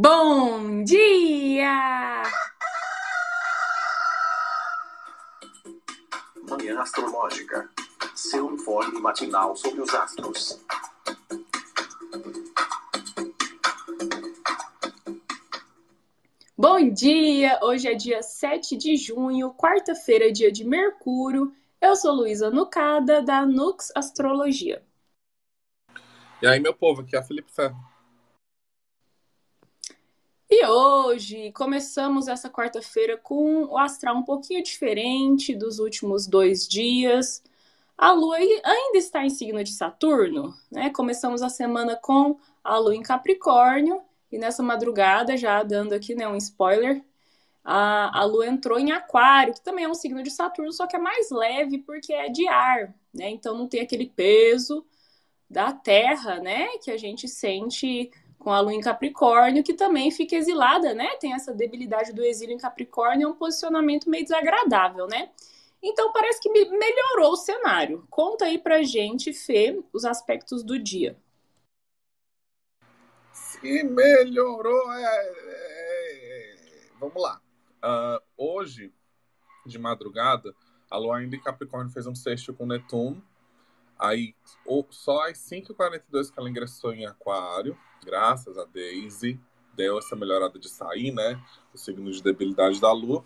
Bom dia! Manhã Astrológica. Seu informe matinal sobre os astros. Bom dia! Hoje é dia 7 de junho, quarta-feira, dia de Mercúrio. Eu sou Luísa Nucada, da Nux Astrologia. E aí, meu povo, aqui é a Felipe Ferro. E hoje começamos essa quarta-feira com o astral um pouquinho diferente dos últimos dois dias. A Lua ainda está em signo de Saturno, né? Começamos a semana com a Lua em Capricórnio e nessa madrugada, já dando aqui né, um spoiler, a, a Lua entrou em Aquário, que também é um signo de Saturno, só que é mais leve porque é de ar, né? Então não tem aquele peso da Terra, né? Que a gente sente com a lua em Capricórnio, que também fica exilada, né? Tem essa debilidade do exílio em Capricórnio, é um posicionamento meio desagradável, né? Então parece que melhorou o cenário. Conta aí pra gente, Fê, os aspectos do dia. Se melhorou, é, é, é... vamos lá. Uh, hoje, de madrugada, a lua ainda em Capricórnio fez um sexto com Netuno. Aí, só às 5h42 que ela ingressou em Aquário graças a Daisy, deu essa melhorada de sair, né? O signo de debilidade da Lua.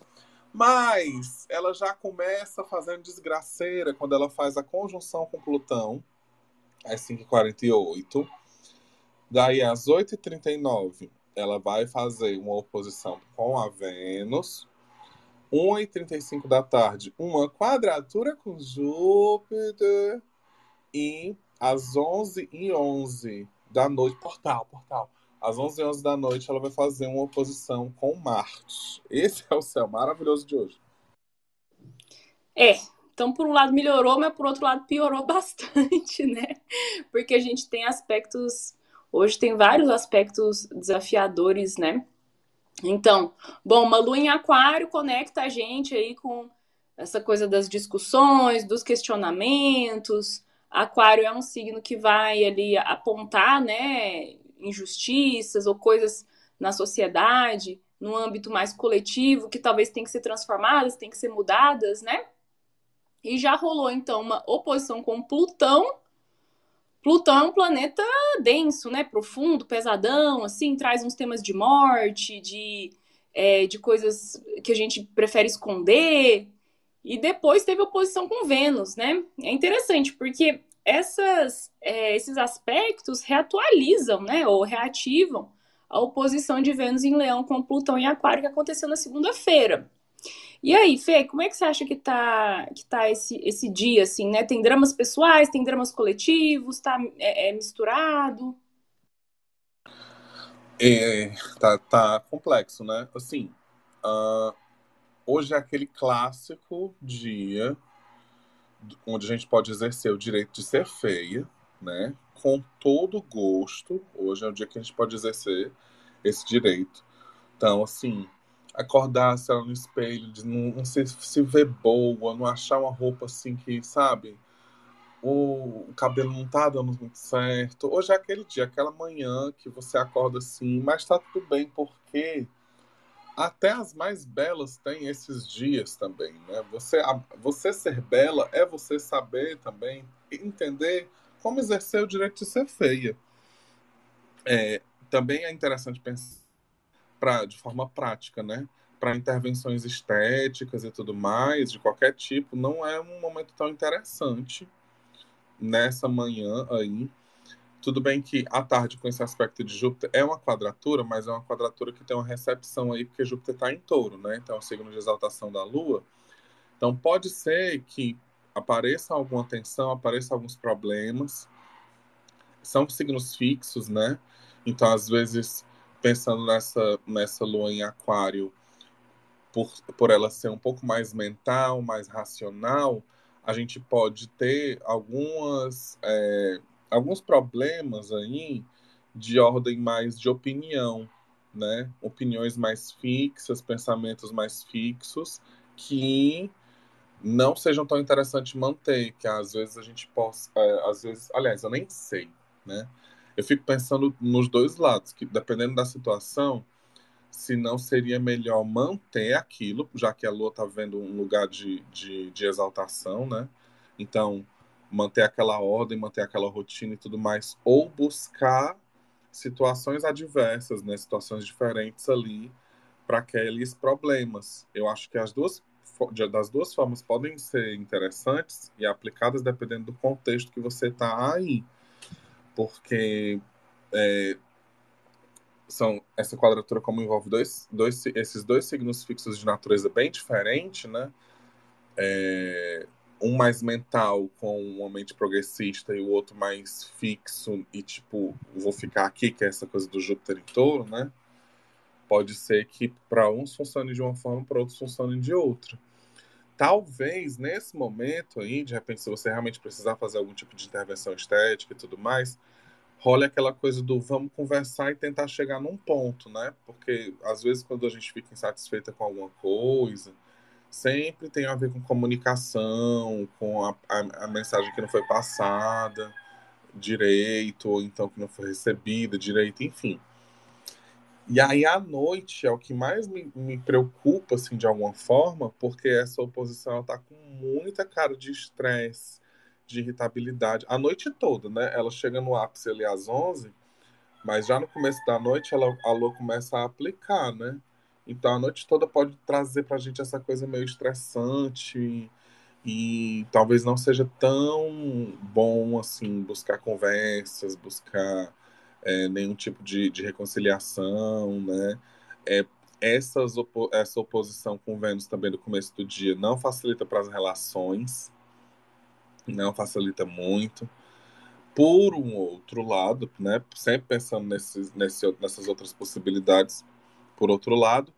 Mas ela já começa fazendo desgraceira quando ela faz a conjunção com Plutão, às 5h48. Daí, às 8h39, ela vai fazer uma oposição com a Vênus. 1h35 da tarde, uma quadratura com Júpiter. E às 11h11 da noite, portal, portal. Às 11 horas da noite, ela vai fazer uma oposição com Marte. Esse é o céu maravilhoso de hoje. É, então por um lado melhorou, mas por outro lado piorou bastante, né? Porque a gente tem aspectos, hoje tem vários aspectos desafiadores, né? Então, bom, uma lua em aquário conecta a gente aí com essa coisa das discussões, dos questionamentos, Aquário é um signo que vai ali apontar, né, injustiças ou coisas na sociedade, no âmbito mais coletivo, que talvez tem que ser transformadas, tem que ser mudadas, né? E já rolou então uma oposição com Plutão. Plutão é um planeta denso, né? Profundo, pesadão, assim, traz uns temas de morte, de, é, de coisas que a gente prefere esconder. E depois teve oposição com Vênus, né? É interessante, porque essas, é, esses aspectos reatualizam, né? Ou reativam a oposição de Vênus em Leão com Plutão em Aquário que aconteceu na segunda-feira. E aí, Fê, como é que você acha que tá, que tá esse, esse dia, assim, né? Tem dramas pessoais, tem dramas coletivos, tá é, é misturado? É, tá, tá complexo, né? Assim, uh, hoje é aquele clássico dia onde a gente pode exercer o direito de ser feia, né? Com todo gosto. Hoje é o dia que a gente pode exercer esse direito. Então, assim, acordar, se ela no espelho, não, não se, se ver boa, não achar uma roupa assim que, sabe, o, o cabelo não tá dando muito certo. Hoje é aquele dia, aquela manhã que você acorda assim, mas tá tudo bem, porque até as mais belas têm esses dias também, né? Você, você ser bela é você saber também entender como exercer o direito de ser feia. É, também é interessante pensar pra, de forma prática, né? Para intervenções estéticas e tudo mais, de qualquer tipo, não é um momento tão interessante nessa manhã aí tudo bem que à tarde, com esse aspecto de Júpiter, é uma quadratura, mas é uma quadratura que tem uma recepção aí, porque Júpiter está em touro, né? Então, é o signo de exaltação da Lua. Então, pode ser que apareça alguma tensão, apareça alguns problemas. São signos fixos, né? Então, às vezes, pensando nessa, nessa Lua em Aquário, por, por ela ser um pouco mais mental, mais racional, a gente pode ter algumas. É, alguns problemas aí de ordem mais de opinião, né? Opiniões mais fixas, pensamentos mais fixos, que não sejam tão interessantes manter, que às vezes a gente possa, é, às vezes, aliás, eu nem sei, né? eu fico pensando nos dois lados, que dependendo da situação, se não seria melhor manter aquilo, já que a Lua está vendo um lugar de, de, de exaltação, né? Então, manter aquela ordem, manter aquela rotina e tudo mais, ou buscar situações adversas, né? Situações diferentes ali para aqueles problemas. Eu acho que as duas das duas formas podem ser interessantes e aplicadas dependendo do contexto que você está aí. Porque é, são essa quadratura como envolve dois, dois, esses dois signos fixos de natureza bem diferente, né? É, um mais mental com uma mente progressista e o outro mais fixo e tipo vou ficar aqui que é essa coisa do Júpiter em Touro, né? Pode ser que para uns funcione de uma forma, para outros funcione de outra. Talvez nesse momento aí, de repente, se você realmente precisar fazer algum tipo de intervenção estética e tudo mais, role aquela coisa do vamos conversar e tentar chegar num ponto, né? Porque às vezes quando a gente fica insatisfeita com alguma coisa, sempre tem a ver com comunicação, com a, a, a mensagem que não foi passada direito, ou então que não foi recebida direito, enfim. E aí à noite é o que mais me, me preocupa, assim, de alguma forma, porque essa oposição está com muita cara de estresse, de irritabilidade a noite toda, né? Ela chega no ápice ali às 11, mas já no começo da noite ela, a Lua começa a aplicar, né? Então a noite toda pode trazer pra gente essa coisa meio estressante e, talvez não seja tão bom assim buscar conversas, buscar é, nenhum tipo de, de reconciliação, né? É, essas opo essa oposição com Vênus também no começo do dia não facilita para as relações, não facilita muito. Por um outro lado, né, sempre pensando nesses, nesse, nessas outras possibilidades, por outro lado,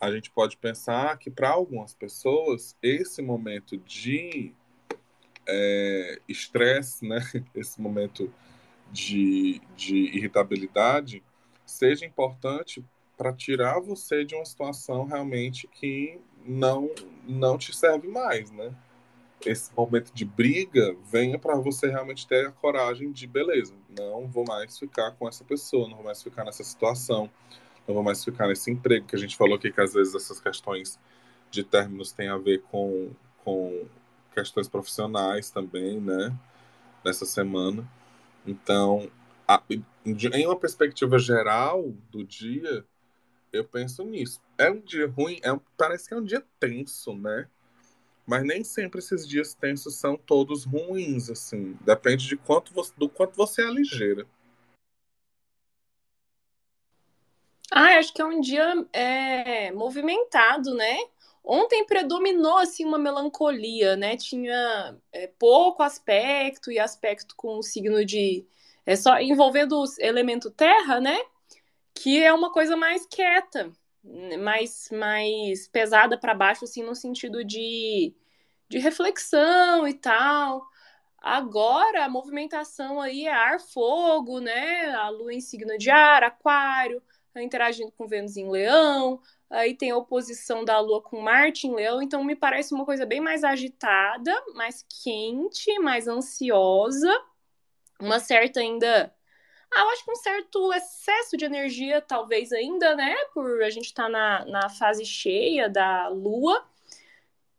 a gente pode pensar que para algumas pessoas esse momento de é, estresse, né, esse momento de, de irritabilidade, seja importante para tirar você de uma situação realmente que não não te serve mais, né? esse momento de briga venha para você realmente ter a coragem de, beleza, não vou mais ficar com essa pessoa, não vou mais ficar nessa situação, não vou mais ficar nesse emprego, que a gente falou aqui que às vezes essas questões de términos têm a ver com, com questões profissionais também, né, nessa semana. Então, a, em uma perspectiva geral do dia, eu penso nisso. É um dia ruim, é um, parece que é um dia tenso, né? Mas nem sempre esses dias tensos são todos ruins, assim. Depende de quanto você, do quanto você é ligeira. Ah, acho que é um dia é, movimentado, né? Ontem predominou assim uma melancolia, né? Tinha é, pouco aspecto e aspecto com o signo de é só envolvendo o elemento terra, né? Que é uma coisa mais quieta, mais mais pesada para baixo assim no sentido de de reflexão e tal. Agora a movimentação aí é ar, fogo, né? A lua em signo de ar, aquário, interagindo com Vênus em leão, aí tem a oposição da lua com Marte em leão, então me parece uma coisa bem mais agitada, mais quente, mais ansiosa, uma certa ainda. Ah, eu acho que um certo excesso de energia, talvez ainda, né? Por a gente estar tá na, na fase cheia da lua.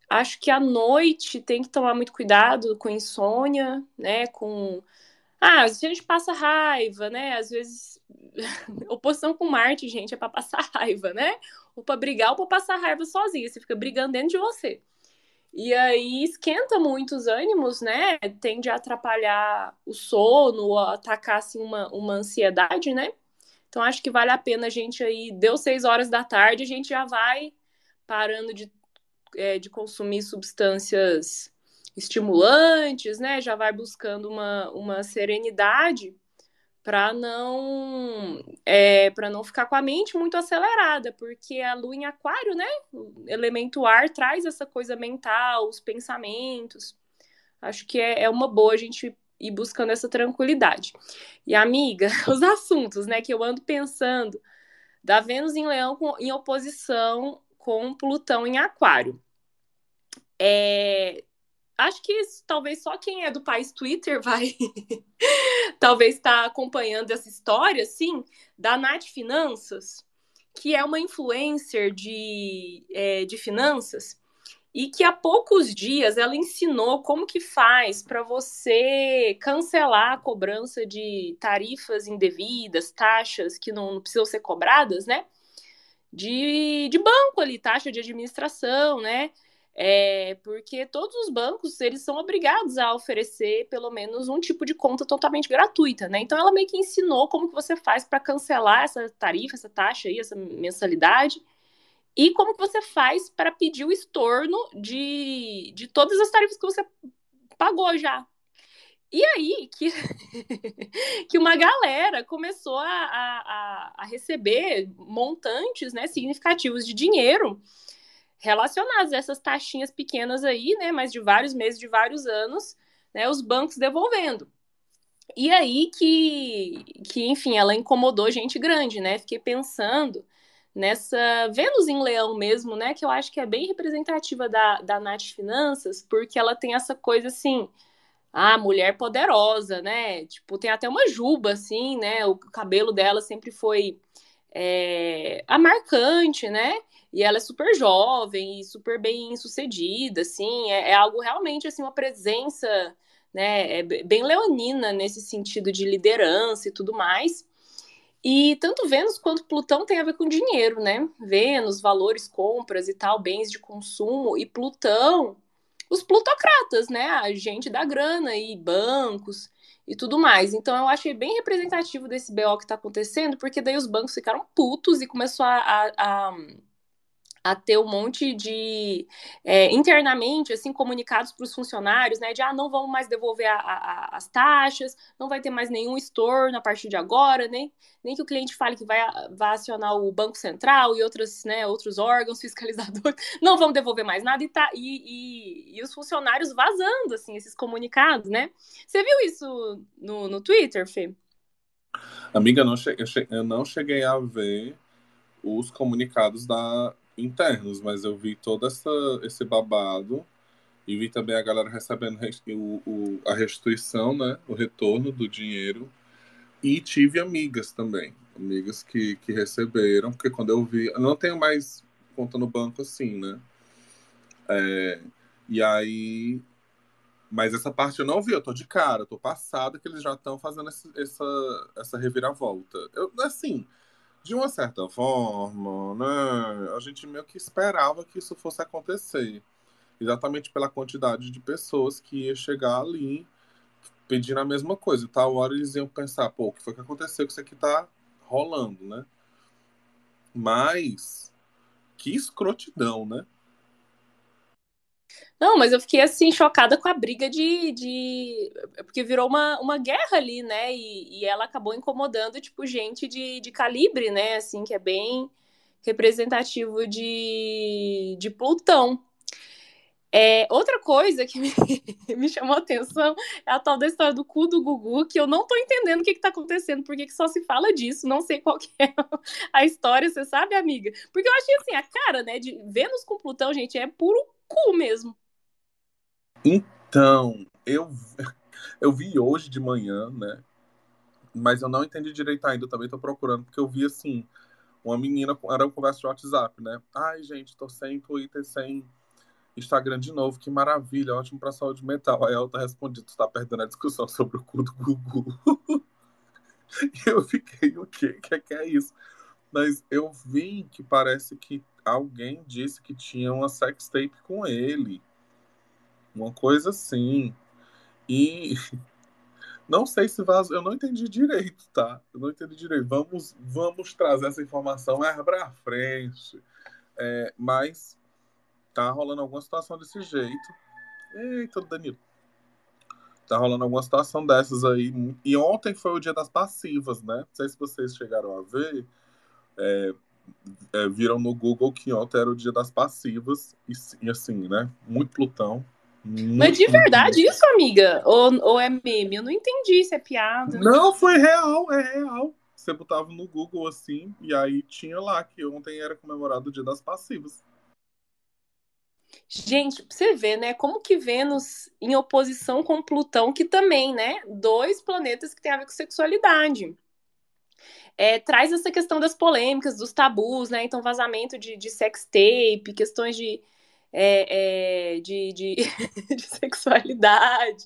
Acho que à noite tem que tomar muito cuidado com insônia, né? Com. Ah, às vezes a gente passa raiva, né? Às vezes. Oposição com Marte, gente, é para passar raiva, né? Ou para brigar ou para passar raiva sozinha. Você fica brigando dentro de você. E aí esquenta muito os ânimos, né? Tende a atrapalhar o sono, atacar assim, uma, uma ansiedade, né? Então acho que vale a pena a gente aí, deu seis horas da tarde, a gente já vai parando de é, de consumir substâncias estimulantes, né? Já vai buscando uma, uma serenidade para não é, para não ficar com a mente muito acelerada, porque a lua em aquário, né? Elemento ar traz essa coisa mental, os pensamentos. Acho que é, é uma boa a gente ir buscando essa tranquilidade. E amiga, os assuntos, né, que eu ando pensando da Vênus em Leão com, em oposição com Plutão em Aquário. É... acho que talvez só quem é do país Twitter vai talvez estar tá acompanhando essa história, sim, da Nath Finanças, que é uma influencer de, é, de finanças e que há poucos dias ela ensinou como que faz para você cancelar a cobrança de tarifas indevidas, taxas que não, não precisam ser cobradas, né? De, de banco ali, taxa de administração, né? É, porque todos os bancos eles são obrigados a oferecer pelo menos um tipo de conta totalmente gratuita, né? Então ela meio que ensinou como que você faz para cancelar essa tarifa, essa taxa aí, essa mensalidade, e como que você faz para pedir o estorno de, de todas as tarifas que você pagou já. E aí que, que uma galera começou a, a, a receber montantes né, significativos de dinheiro relacionados a essas taxinhas pequenas aí, né, mas de vários meses, de vários anos, né, os bancos devolvendo. E aí que, que, enfim, ela incomodou gente grande, né? Fiquei pensando nessa Vênus em Leão mesmo, né? Que eu acho que é bem representativa da, da Nath Finanças, porque ela tem essa coisa assim, a mulher poderosa, né? Tipo, tem até uma juba, assim, né? O cabelo dela sempre foi é, a marcante, né? E ela é super jovem e super bem sucedida, assim, é, é algo realmente, assim, uma presença, né, é bem leonina nesse sentido de liderança e tudo mais. E tanto Vênus quanto Plutão tem a ver com dinheiro, né? Vênus, valores, compras e tal, bens de consumo, e Plutão, os plutocratas, né? A gente da grana e bancos e tudo mais. Então eu achei bem representativo desse BO que tá acontecendo, porque daí os bancos ficaram putos e começou a, a, a a ter um monte de é, internamente assim comunicados para os funcionários, né? De ah, não vamos mais devolver a, a, as taxas, não vai ter mais nenhum estorno a partir de agora, nem, nem que o cliente fale que vai, vai acionar o Banco Central e outros, né, outros órgãos fiscalizadores, não vamos devolver mais nada e, tá, e, e, e os funcionários vazando assim esses comunicados, né? Você viu isso no, no Twitter, Fê? Amiga, não che eu não cheguei a ver os comunicados da, internos, mas eu vi todo essa, esse babado e vi também a galera recebendo o, o, a restituição, né? O retorno do dinheiro. E tive amigas também, amigas que, que receberam, porque quando eu vi. Eu não tenho mais conta no banco assim, né? É, e aí. Mas essa parte eu não vi, eu tô de cara, eu tô passada que eles já estão fazendo essa, essa, essa reviravolta. Eu, assim, de uma certa forma, né, a gente meio que esperava que isso fosse acontecer. Exatamente pela quantidade de pessoas que ia chegar ali pedindo a mesma coisa. Tal hora eles iam pensar, pô, o que foi que aconteceu que isso aqui tá rolando, né? Mas que escrotidão, né? Não, mas eu fiquei assim, chocada com a briga de. de... Porque virou uma, uma guerra ali, né? E, e ela acabou incomodando, tipo, gente de, de calibre, né? Assim, que é bem representativo de, de Plutão. É, outra coisa que me, me, chamou a atenção é a tal da história do cu do Gugu, que eu não tô entendendo o que, que tá acontecendo, porque que só se fala disso, não sei qual é a história, você sabe, amiga? Porque eu achei assim, a cara, né, de Vênus com Plutão, gente, é puro cu mesmo. Então, eu, eu vi hoje de manhã, né? Mas eu não entendi direito ainda, também tô procurando, porque eu vi assim, uma menina, era uma conversa de WhatsApp, né? Ai, gente, tô sem Twitter, sem Instagram de novo, que maravilha, ótimo pra saúde mental. Aí ela tá respondendo, tu tá perdendo a discussão sobre o cu do Gugu. e eu fiquei, o quê? O que é, que é isso? Mas eu vi que parece que alguém disse que tinha uma sextape com ele. Uma coisa assim. E não sei se vazou, eu não entendi direito, tá? Eu não entendi direito. Vamos, vamos trazer essa informação mais pra frente. É, mas tá rolando alguma situação desse jeito. Eita, Danilo. Tá rolando alguma situação dessas aí. E ontem foi o dia das passivas, né? Não sei se vocês chegaram a ver. É, é, viram no Google que ontem era o dia das passivas. E, e assim, né? Muito Plutão. Mas de verdade isso, amiga? Ou, ou é meme? Eu não entendi se é piada. Não, foi real, é real. Você botava no Google assim, e aí tinha lá que ontem era comemorado o Dia das Passivas. Gente, pra você ver, né? Como que Vênus em oposição com Plutão, que também, né? Dois planetas que têm a ver com sexualidade. É, traz essa questão das polêmicas, dos tabus, né? Então, vazamento de, de sex tape, questões de, é, é, de, de, de, sexualidade.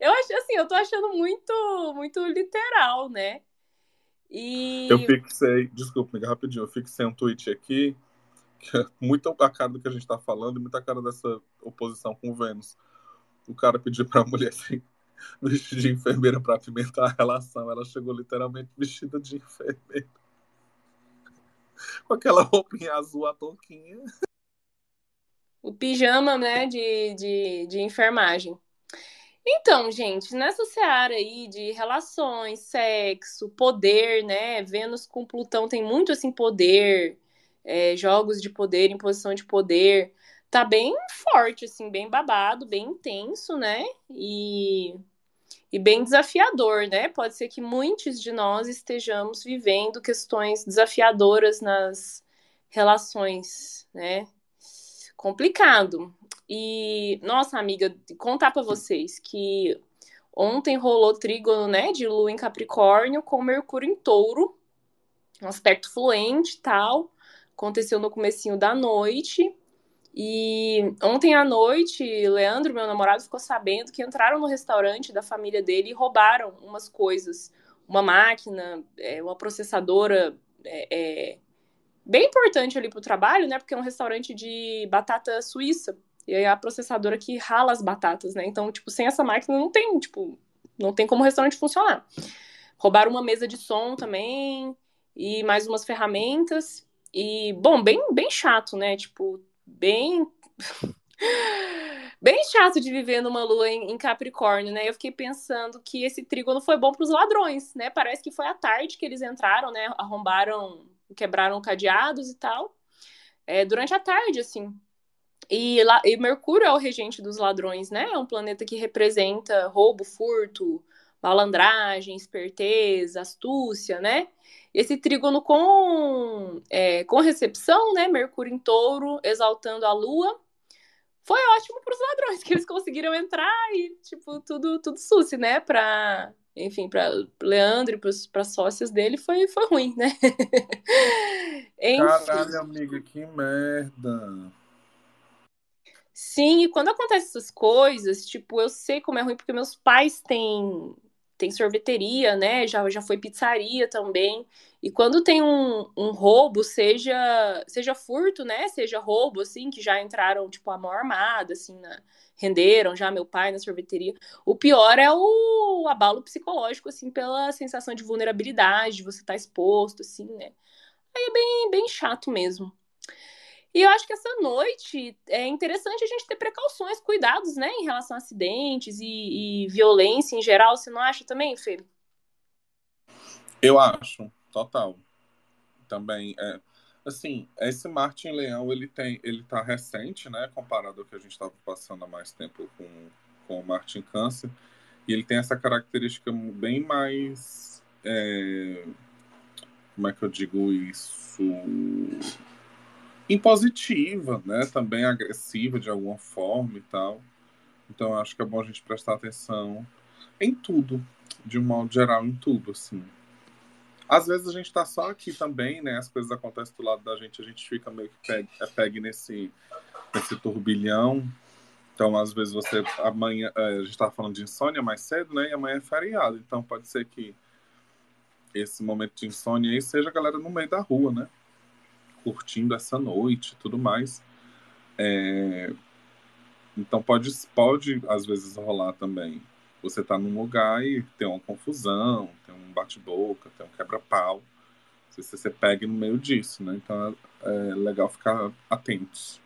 Eu acho assim, eu tô achando muito, muito literal, né? E... Eu fixei, desculpa, rapidinho, eu fixei um tweet aqui que é muito a cara do que a gente está falando e muita cara dessa oposição com o Vênus. O cara pediu para a mulher assim, vestir de enfermeira para apimentar a relação. Ela chegou literalmente vestida de enfermeira. Com aquela roupinha azul, a touquinha. O pijama, né, de, de, de enfermagem. Então, gente, nessa seara aí de relações, sexo, poder, né? Vênus com Plutão tem muito assim poder, é, jogos de poder, imposição de poder. Tá bem forte, assim, bem babado, bem intenso, né? E, e bem desafiador, né? Pode ser que muitos de nós estejamos vivendo questões desafiadoras nas relações, né? Complicado. E, nossa, amiga, contar para vocês que ontem rolou trígono, né, de Lua em Capricórnio com Mercúrio em Touro, um aspecto fluente tal aconteceu no comecinho da noite. E ontem à noite, Leandro, meu namorado, ficou sabendo que entraram no restaurante da família dele e roubaram umas coisas. Uma máquina, é, uma processadora é, é, bem importante ali para o trabalho, né? Porque é um restaurante de batata suíça. E é a processadora que rala as batatas, né? Então, tipo, sem essa máquina não tem, tipo, não tem como o restaurante funcionar. Roubaram uma mesa de som também e mais umas ferramentas. E, bom, bem, bem chato, né? Tipo, bem. bem chato de viver numa lua em, Capricórnio, né? Eu fiquei pensando que esse trígono foi bom para os ladrões, né? Parece que foi à tarde que eles entraram, né? Arrombaram, quebraram cadeados e tal. É, durante a tarde, assim. E, lá, e Mercúrio é o regente dos ladrões, né? É um planeta que representa roubo, furto, malandragem, esperteza, astúcia, né? Esse trígono com, é, com recepção, né? Mercúrio em touro, exaltando a lua. Foi ótimo para os ladrões, que eles conseguiram entrar e, tipo, tudo, tudo suci, né? Para, enfim, para Leandro e para sócios dele foi, foi ruim, né? Caralho, amiga, que merda. Sim, e quando acontecem essas coisas, tipo, eu sei como é ruim porque meus pais têm tem sorveteria, né? Já, já foi pizzaria também. E quando tem um, um roubo, seja seja furto, né? Seja roubo, assim, que já entraram, tipo, a mão armada, assim, na, renderam já meu pai na sorveteria. O pior é o, o abalo psicológico, assim, pela sensação de vulnerabilidade, de você estar tá exposto, assim, né? Aí é bem, bem chato mesmo. E eu acho que essa noite é interessante a gente ter precauções, cuidados, né, em relação a acidentes e, e violência em geral. Você não acha também, Fê? Eu acho, total. Também é assim, esse Marte em Leão, ele tem, ele tá recente, né, comparado ao que a gente estava passando há mais tempo com com o Marte em Câncer, e ele tem essa característica bem mais é, como é que eu digo isso? impositiva, né? Também agressiva de alguma forma e tal. Então acho que é bom a gente prestar atenção em tudo, de um modo geral, em tudo, assim. Às vezes a gente tá só aqui também, né? As coisas acontecem do lado da gente, a gente fica meio que pegue, é pegue nesse, nesse turbilhão. Então, às vezes você amanhã, é, a gente tava falando de insônia mais cedo, né? E amanhã é feriado. Então pode ser que esse momento de insônia aí seja a galera no meio da rua, né? curtindo essa noite e tudo mais. É... Então pode, pode às vezes rolar também. Você tá num lugar e tem uma confusão, tem um bate-boca, tem um quebra-pau. Se você, você pega no meio disso, né? Então é, é legal ficar atentos.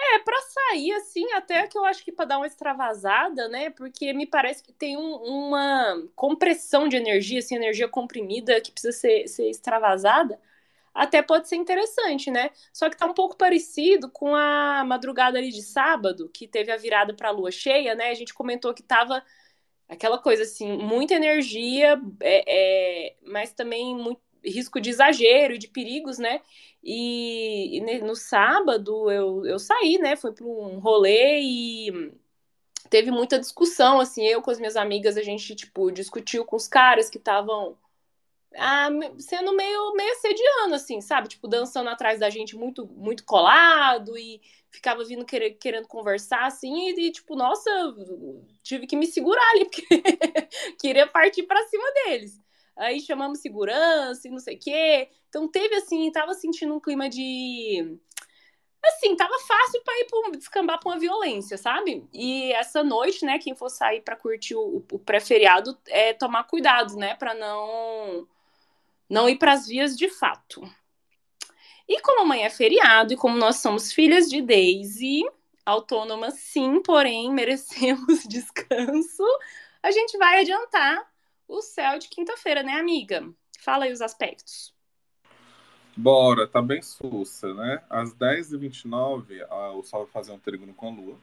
É, para sair assim, até que eu acho que para dar uma extravasada, né? Porque me parece que tem um, uma compressão de energia, assim, energia comprimida que precisa ser, ser extravasada. Até pode ser interessante, né? Só que tá um pouco parecido com a madrugada ali de sábado, que teve a virada para a lua cheia, né? A gente comentou que tava aquela coisa assim, muita energia, é, é, mas também muito, risco de exagero e de perigos, né? E, e no sábado eu, eu saí, né? Fui para um rolê e teve muita discussão, assim, eu com as minhas amigas, a gente, tipo, discutiu com os caras que estavam ah, sendo meio, meio assediando, assim, sabe? Tipo, dançando atrás da gente muito, muito colado e ficava vindo querer, querendo conversar, assim, e, tipo, nossa, tive que me segurar ali, porque queria partir para cima deles. Aí chamamos segurança e não sei o quê. Então teve, assim, tava sentindo um clima de assim, tava fácil para ir pra, descambar pra uma violência, sabe? E essa noite, né, quem for sair para curtir o, o pré-feriado é tomar cuidado, né, para não não ir para as vias de fato. E como amanhã é feriado e como nós somos filhas de Daisy, autônomas sim, porém merecemos descanso, a gente vai adiantar o céu de quinta-feira, né, amiga? Fala aí os aspectos. Bora, tá bem sussa, né? Às 10h29, o Sol vai fazer um trígono com a Lua.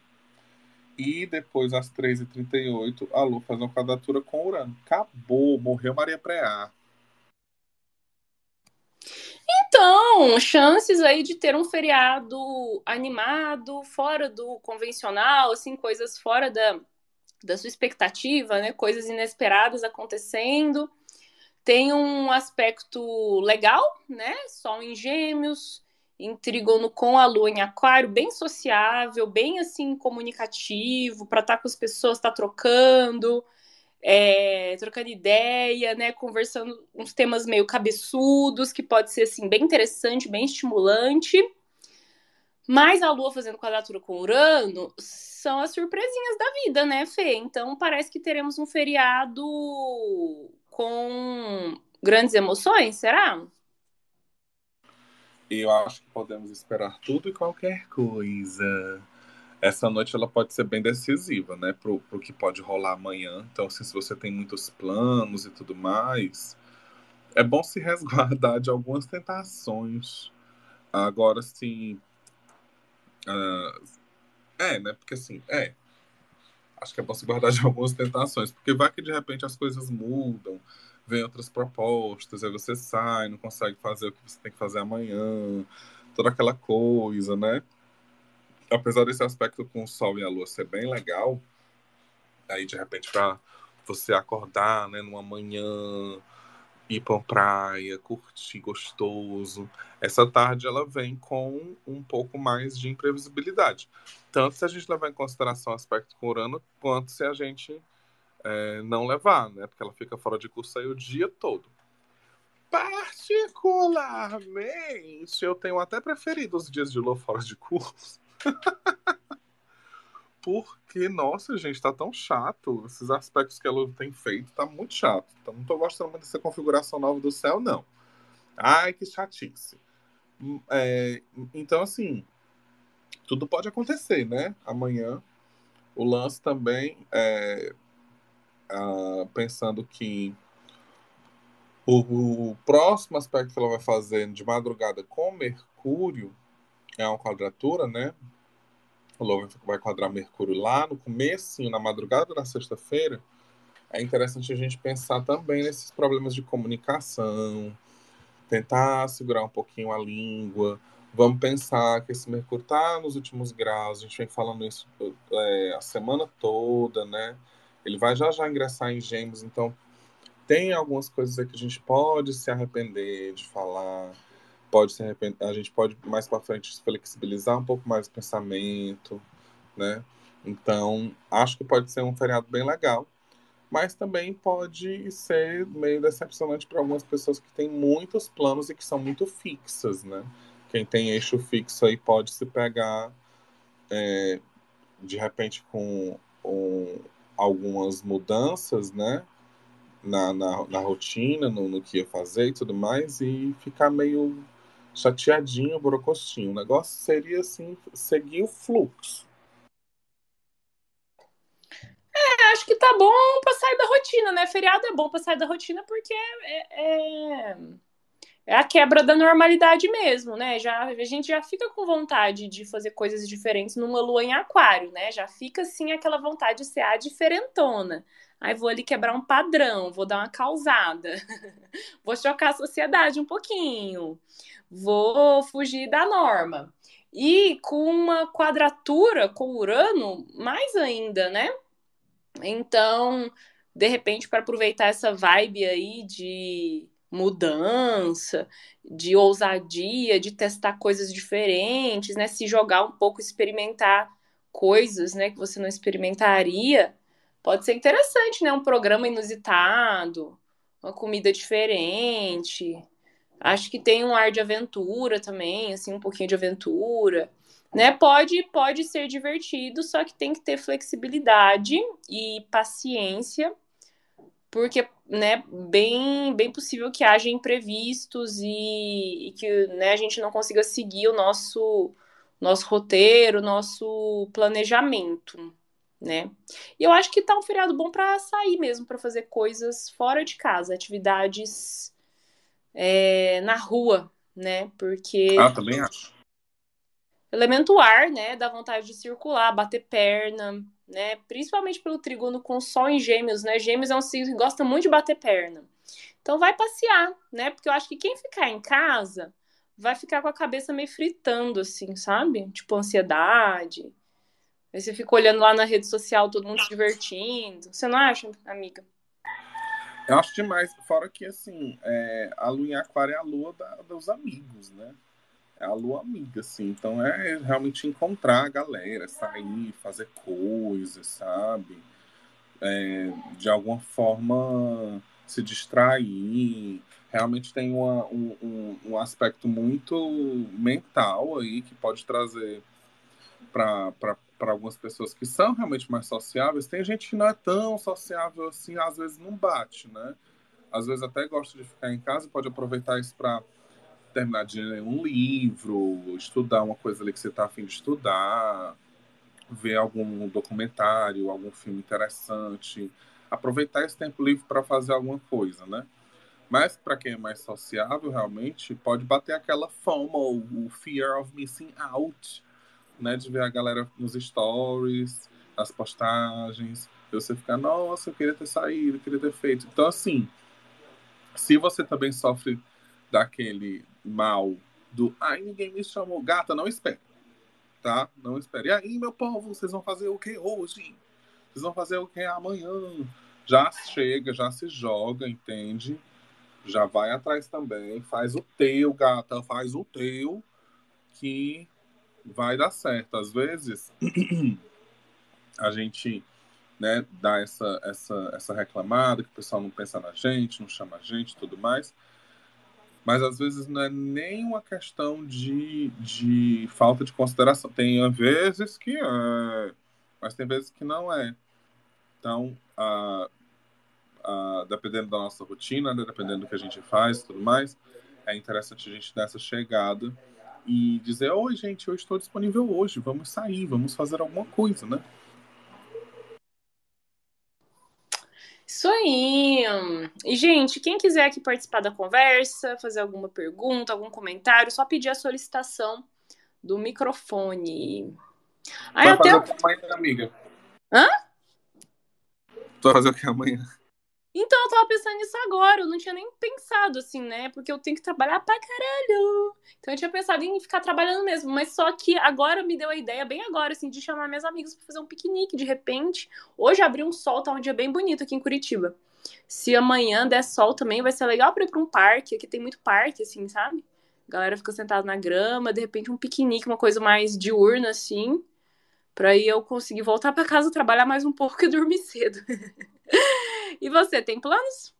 E depois, às 3h38, a Lua faz uma quadratura com Urano. Acabou, morreu Maria Preá. Então, chances aí de ter um feriado animado, fora do convencional, assim, coisas fora da, da sua expectativa, né? Coisas inesperadas acontecendo. Tem um aspecto legal, né? Sol em gêmeos, em com a lua em aquário, bem sociável, bem assim comunicativo, para estar tá com as pessoas, estar tá trocando, é, trocando ideia, né? Conversando uns temas meio cabeçudos, que pode ser assim, bem interessante, bem estimulante. Mas a Lua fazendo quadratura com Urano são as surpresinhas da vida, né, Fê? Então parece que teremos um feriado com grandes emoções, será? Eu acho que podemos esperar tudo e qualquer coisa. Essa noite ela pode ser bem decisiva, né, pro, pro que pode rolar amanhã. Então, assim, se você tem muitos planos e tudo mais, é bom se resguardar de algumas tentações. Agora, sim. Uh, é, né? Porque assim, é acho que é bom se guardar de algumas tentações, porque vai que de repente as coisas mudam, vem outras propostas, aí você sai, não consegue fazer o que você tem que fazer amanhã, toda aquela coisa, né? Apesar desse aspecto com o Sol e a Lua ser bem legal, aí de repente para você acordar, né, numa manhã ir pra praia, curtir gostoso. Essa tarde ela vem com um pouco mais de imprevisibilidade. Tanto se a gente levar em consideração o aspecto com Urano, quanto se a gente é, não levar, né? Porque ela fica fora de curso aí o dia todo. Particularmente, eu tenho até preferido os dias de lua fora de curso. porque, nossa, gente, tá tão chato. Esses aspectos que ela tem feito, tá muito chato. Então, não tô gostando muito dessa configuração nova do céu, não. Ai, que chatice. Hum, é, então, assim, tudo pode acontecer, né? Amanhã. O lance também é ah, pensando que o, o, próximo aspecto que ela vai fazer de madrugada com Mercúrio é uma quadratura, né? o Lua vai quadrar Mercúrio lá no começo, na madrugada da sexta-feira, é interessante a gente pensar também nesses problemas de comunicação, tentar segurar um pouquinho a língua. Vamos pensar que esse Mercúrio está nos últimos graus, a gente vem falando isso é, a semana toda, né? Ele vai já já ingressar em Gêmeos, então tem algumas coisas que a gente pode se arrepender de falar pode se arrepender, a gente pode mais para frente flexibilizar um pouco mais o pensamento, né? Então, acho que pode ser um feriado bem legal, mas também pode ser meio decepcionante para algumas pessoas que têm muitos planos e que são muito fixas, né? Quem tem eixo fixo aí pode se pegar é, de repente com um, algumas mudanças, né? Na, na, na rotina, no, no que ia fazer e tudo mais, e ficar meio chateadinho, borocostinho. O negócio seria assim, seguir o fluxo. É, acho que tá bom pra sair da rotina, né? Feriado é bom pra sair da rotina porque é, é, é a quebra da normalidade mesmo, né? Já, a gente já fica com vontade de fazer coisas diferentes numa lua em aquário, né? Já fica assim aquela vontade de ser a diferentona. Aí vou ali quebrar um padrão, vou dar uma causada, vou chocar a sociedade um pouquinho, vou fugir da norma. E com uma quadratura com Urano, mais ainda, né? Então, de repente, para aproveitar essa vibe aí de mudança, de ousadia, de testar coisas diferentes, né? Se jogar um pouco, experimentar coisas, né, que você não experimentaria, pode ser interessante, né? Um programa inusitado, uma comida diferente. Acho que tem um ar de aventura também, assim, um pouquinho de aventura. Né? Pode, pode ser divertido, só que tem que ter flexibilidade e paciência porque né, bem, bem possível que haja imprevistos e, e que né, a gente não consiga seguir o nosso, nosso roteiro, nosso planejamento, né? E eu acho que tá um feriado bom para sair mesmo, para fazer coisas fora de casa, atividades é, na rua, né? Porque. Ah, também acho. Elemento ar, né? Dá vontade de circular, bater perna, né? Principalmente pelo trigono com sol em gêmeos, né? Gêmeos é um signo que gosta muito de bater perna. Então vai passear, né? Porque eu acho que quem ficar em casa vai ficar com a cabeça meio fritando, assim, sabe? Tipo, ansiedade. Aí você fica olhando lá na rede social, todo mundo se divertindo. Você não acha, amiga? Eu acho demais. Fora que, assim, é, a lua em aquário é a lua da, dos amigos, né? é a lua amiga, assim. Então é realmente encontrar a galera, sair, fazer coisas, sabe? É, de alguma forma se distrair. Realmente tem uma, um, um, aspecto muito mental aí que pode trazer para algumas pessoas que são realmente mais sociáveis. Tem gente que não é tão sociável assim, às vezes não bate, né? Às vezes até gosta de ficar em casa e pode aproveitar isso para terminar de ler um livro, estudar uma coisa ali que você está afim de estudar, ver algum documentário, algum filme interessante, aproveitar esse tempo livre para fazer alguma coisa, né? Mas para quem é mais sociável, realmente, pode bater aquela FOMO, o fear of missing out, né? De ver a galera nos stories, nas postagens, você ficar, nossa, eu queria ter saído, eu queria ter feito. Então, assim, se você também sofre daquele mal do ai, ninguém me chamou, gata, não espere. Tá? Não espere. E aí, meu povo, vocês vão fazer o que hoje? Vocês vão fazer o que amanhã? Já chega, já se joga, entende? Já vai atrás também. Faz o teu, gata, faz o teu, que vai dar certo. Às vezes, a gente né, dá essa, essa, essa reclamada, que o pessoal não pensa na gente, não chama a gente tudo mais. Mas às vezes não é nem uma questão de, de falta de consideração. Tem vezes que é, mas tem vezes que não é. Então, a, a, dependendo da nossa rotina, né, dependendo do que a gente faz tudo mais, é interessante a gente dar essa chegada e dizer: Oi, gente, eu estou disponível hoje, vamos sair, vamos fazer alguma coisa, né? Isso aí. E, gente, quem quiser aqui participar da conversa, fazer alguma pergunta, algum comentário, só pedir a solicitação do microfone. Aí, até... fazer o que amanhã, amiga? Hã? Tu vai fazer o que amanhã? Então, eu tava pensando nisso agora, eu não tinha nem pensado assim, né? Porque eu tenho que trabalhar pra caralho. Então eu tinha pensado em ficar trabalhando mesmo, mas só que agora me deu a ideia, bem agora, assim, de chamar meus amigos pra fazer um piquenique de repente. Hoje abriu um sol, tá um dia bem bonito aqui em Curitiba. Se amanhã der sol também, vai ser legal pra ir pra um parque, aqui tem muito parque, assim, sabe? A galera fica sentada na grama, de repente um piquenique, uma coisa mais diurna, assim. Pra aí eu conseguir voltar para casa, trabalhar mais um pouco e dormir cedo. E você, tem planos?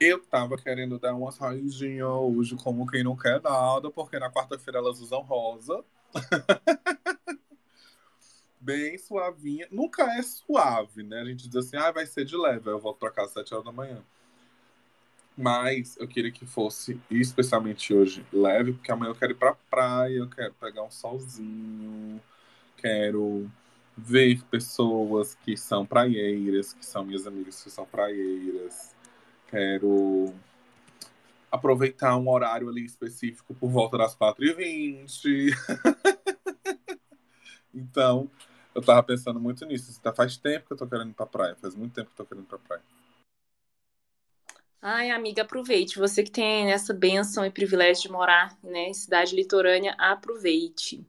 Eu tava querendo dar uma saidinha hoje, como quem não quer nada, porque na quarta-feira elas usam rosa. Bem suavinha. Nunca é suave, né? A gente diz assim, ah, vai ser de leve. Aí eu volto pra casa às 7 horas da manhã. Mas eu queria que fosse, especialmente hoje, leve, porque amanhã eu quero ir pra praia, eu quero pegar um solzinho, quero ver pessoas que são praieiras, que são minhas amigas que são praieiras. Quero aproveitar um horário ali específico por volta das 4h20. então, eu tava pensando muito nisso. Tá, faz tempo que eu tô querendo ir pra praia. Faz muito tempo que eu tô querendo ir pra praia. Ai, amiga, aproveite. Você que tem essa benção e privilégio de morar né, em cidade litorânea, aproveite.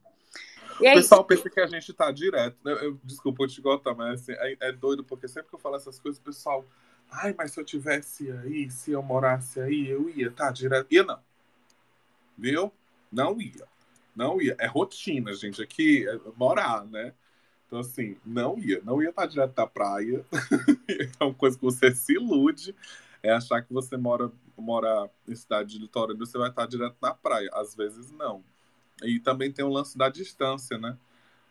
E é o pessoal pensa que a gente tá direto. Eu, eu, desculpa, eu te gosto, mas assim, é, é, doido, porque sempre que eu falo essas coisas, o pessoal. Ai, mas se eu tivesse aí, se eu morasse aí, eu ia, tá? Direto. Ia não. Viu? Não ia. Não ia. É rotina, gente. Aqui é morar, né? Então, assim, não ia. Não ia estar tá direto da praia. é uma coisa que você se ilude. É achar que você mora, mora em cidade de litorânea, você vai estar tá direto na praia. Às vezes, não. E também tem o lance da distância, né?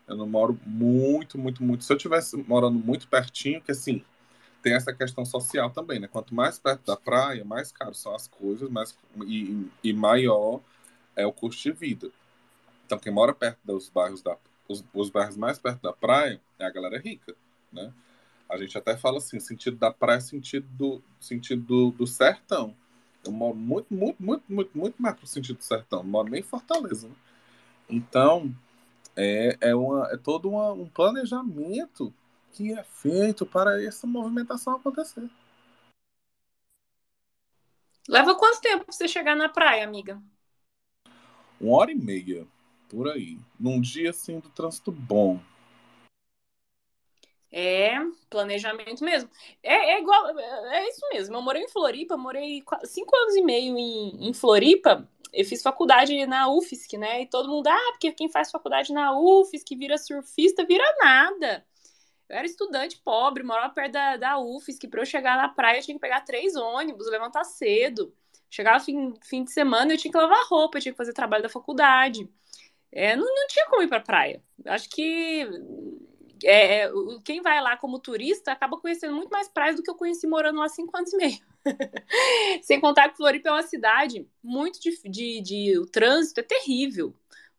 Eu não moro muito, muito, muito. Se eu tivesse morando muito pertinho, que assim, tem essa questão social também, né? Quanto mais perto da praia, mais caro são as coisas, mais, e, e maior é o custo de vida. Então, quem mora perto dos bairros da, os, os bairros mais perto da praia é a galera rica, né? A gente até fala assim, sentido da praia, sentido do sentido do, do sertão. Eu moro muito, muito, muito, muito, muito mais pro sentido do sertão. Não moro nem em Fortaleza, né? Então, é, é, uma, é todo uma, um planejamento que é feito para essa movimentação acontecer. Leva quanto tempo para você chegar na praia, amiga? Uma hora e meia, por aí. Num dia assim do trânsito bom. É, planejamento mesmo. É, é igual, é isso mesmo. Eu morei em Floripa, morei cinco anos e meio em, em Floripa eu fiz faculdade na UFSC, né? E todo mundo, ah, porque quem faz faculdade na UFSC vira surfista, vira nada. Eu era estudante pobre, morava perto da, da UFSC, para eu chegar na praia eu tinha que pegar três ônibus, levantar cedo. Chegava fim, fim de semana eu tinha que lavar roupa, eu tinha que fazer trabalho da faculdade. É, não, não tinha como ir pra praia. Acho que é, é quem vai lá como turista acaba conhecendo muito mais praias do que eu conheci morando lá cinco anos e meio. Sem contar que Floripa é uma cidade muito de, de, de, o trânsito é terrível,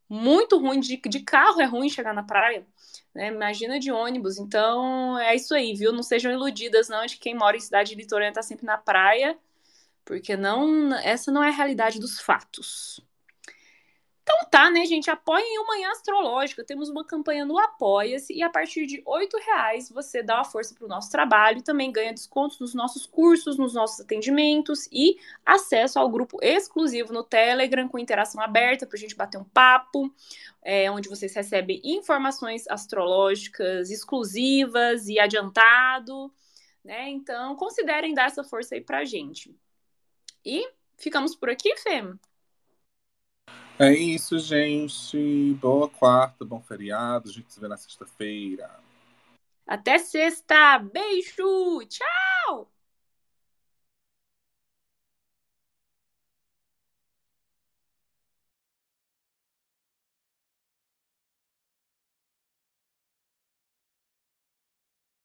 muito ruim de, de carro é ruim chegar na praia, né? Imagina de ônibus. Então é isso aí, viu? Não sejam iludidas não de quem mora em cidade litorânea tá sempre na praia, porque não essa não é a realidade dos fatos. Então tá, né, gente? Apoiem o Manhã Astrológica. Temos uma campanha no Apoia-se e a partir de R$ reais você dá uma força para o nosso trabalho, também ganha descontos nos nossos cursos, nos nossos atendimentos e acesso ao grupo exclusivo no Telegram com interação aberta para a gente bater um papo, é, onde vocês recebem informações astrológicas exclusivas e adiantado, né? Então considerem dar essa força aí pra gente. E ficamos por aqui, Fê? É isso, gente. Boa quarta, bom feriado. A gente se vê na sexta-feira. Até sexta. Beijo. Tchau.